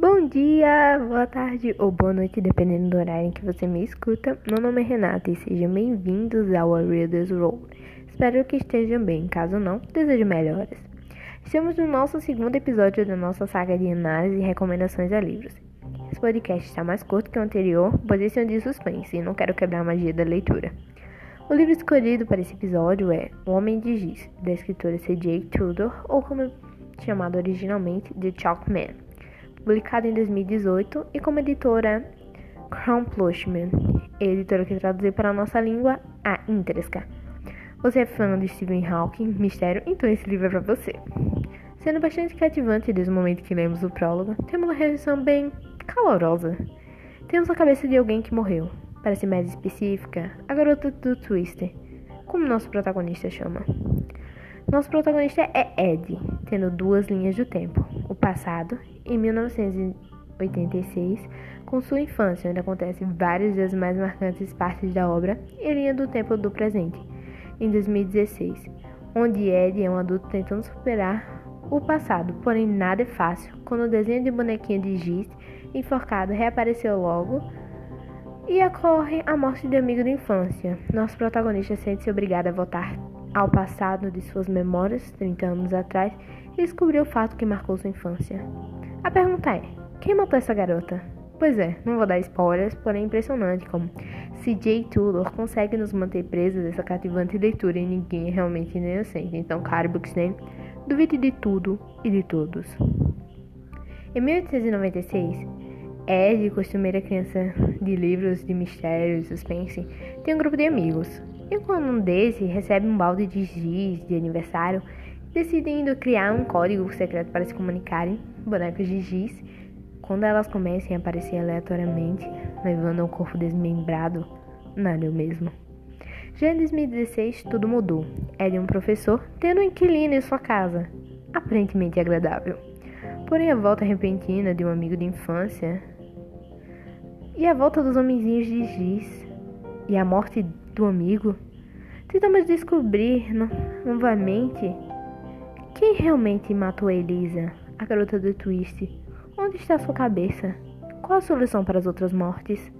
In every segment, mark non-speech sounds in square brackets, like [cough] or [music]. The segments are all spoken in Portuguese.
Bom dia, boa tarde ou boa noite, dependendo do horário em que você me escuta. Meu nome é Renata e sejam bem-vindos ao A Reader's Roll. Espero que estejam bem, caso não, desejo melhoras. Estamos no nosso segundo episódio da nossa saga de análise e recomendações a livros. Esse podcast está mais curto que o anterior, pois esse é um de suspense e não quero quebrar a magia da leitura. O livro escolhido para esse episódio é O Homem de Giz, da escritora C.J. Tudor, ou como é chamado originalmente, The Chalkman publicado em 2018 e como editora Crown Plushman, editora que traduziu para a nossa língua a Intresca. Você é fã de Stephen Hawking, mistério? Então esse livro é para você. Sendo bastante cativante desde o momento que lemos o prólogo, temos uma reação bem calorosa. Temos a cabeça de alguém que morreu. Para ser mais específica, a garota do Twister, como nosso protagonista chama. Nosso protagonista é Ed, tendo duas linhas do tempo: o passado, em 1986, com sua infância, onde acontecem várias das mais marcantes partes da obra, e linha do tempo do presente, em 2016, onde Ed é um adulto tentando superar o passado, porém nada é fácil quando o desenho de bonequinho de giz enforcado reapareceu logo e ocorre a morte de amigo da infância. Nosso protagonista sente-se obrigado a voltar ao passado de suas memórias, 30 anos atrás, e descobriu o fato que marcou sua infância. A pergunta é: quem matou essa garota? Pois é, não vou dar spoilers, porém é impressionante como CJ Tudor consegue nos manter presos dessa cativante leitura e ninguém é realmente inocente. Então, caro Buxton, duvide de tudo e de todos. Em 1896, Ed, costumeira criança de livros de mistério e suspense, tem um grupo de amigos. E quando um desses recebe um balde de giz de aniversário, decidem criar um código secreto para se comunicarem, bonecos de giz, quando elas comecem a aparecer aleatoriamente, levando ao corpo desmembrado, nada é o mesmo. Já em 2016, tudo mudou. Ele é um professor tendo um inquilino em sua casa, aparentemente agradável. Porém, a volta repentina de um amigo de infância e a volta dos homenzinhos de giz e a morte do amigo, tentamos descobrir no, novamente quem realmente matou Elisa, a garota do twist. Onde está sua cabeça? Qual a solução para as outras mortes?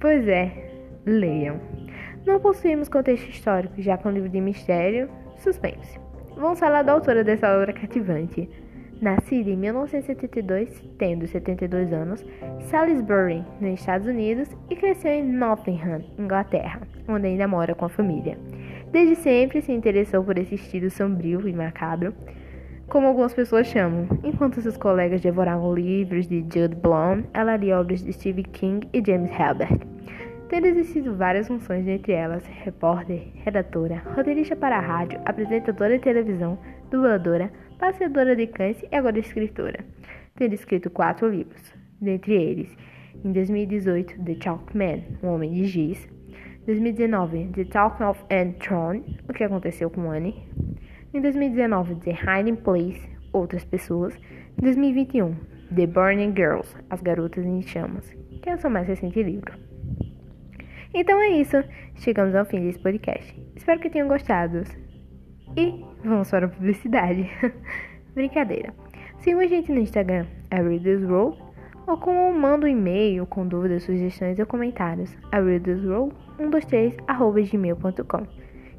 Pois é, leiam. Não possuímos contexto histórico, já que é um livro de mistério, suspense. Vamos falar da autora dessa obra cativante. Nascida em 1972, tendo 72 anos, Salisbury, nos Estados Unidos, e cresceu em Nottingham, Inglaterra, onde ainda mora com a família. Desde sempre se interessou por esse estilo sombrio e macabro, como algumas pessoas chamam. Enquanto seus colegas devoravam livros de Jude Blount, ela lia obras de Stephen King e James Herbert, tendo exercido várias funções, entre elas repórter, redatora, roteirista para a rádio, apresentadora de televisão, dubladora, passeadora de cães e agora escritora, tendo escrito quatro livros, dentre eles, em 2018, The Chalk Man, Um Homem de Giz, 2019, The Talk of Anne Throne, O que aconteceu com Anne, em 2019, The Hiding Place, Outras Pessoas, em 2021, The Burning Girls, As Garotas em Chamas, que é o seu mais recente livro. Então é isso, chegamos ao fim desse podcast. Espero que tenham gostado. E vamos para a publicidade. [laughs] Brincadeira. Siga a gente no Instagram, a Readers Roll, ou com manda um e-mail com dúvidas, sugestões ou comentários, a readersroll123@gmail.com.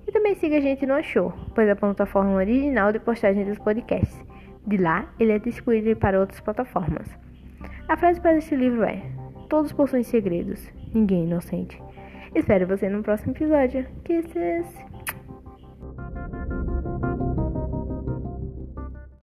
E também siga a gente no Show, pois é a plataforma original de postagem dos podcasts. De lá, ele é disponível para outras plataformas. A frase para este livro é: Todos possuem segredos, ninguém é inocente. Espero você no próximo episódio. Kisses!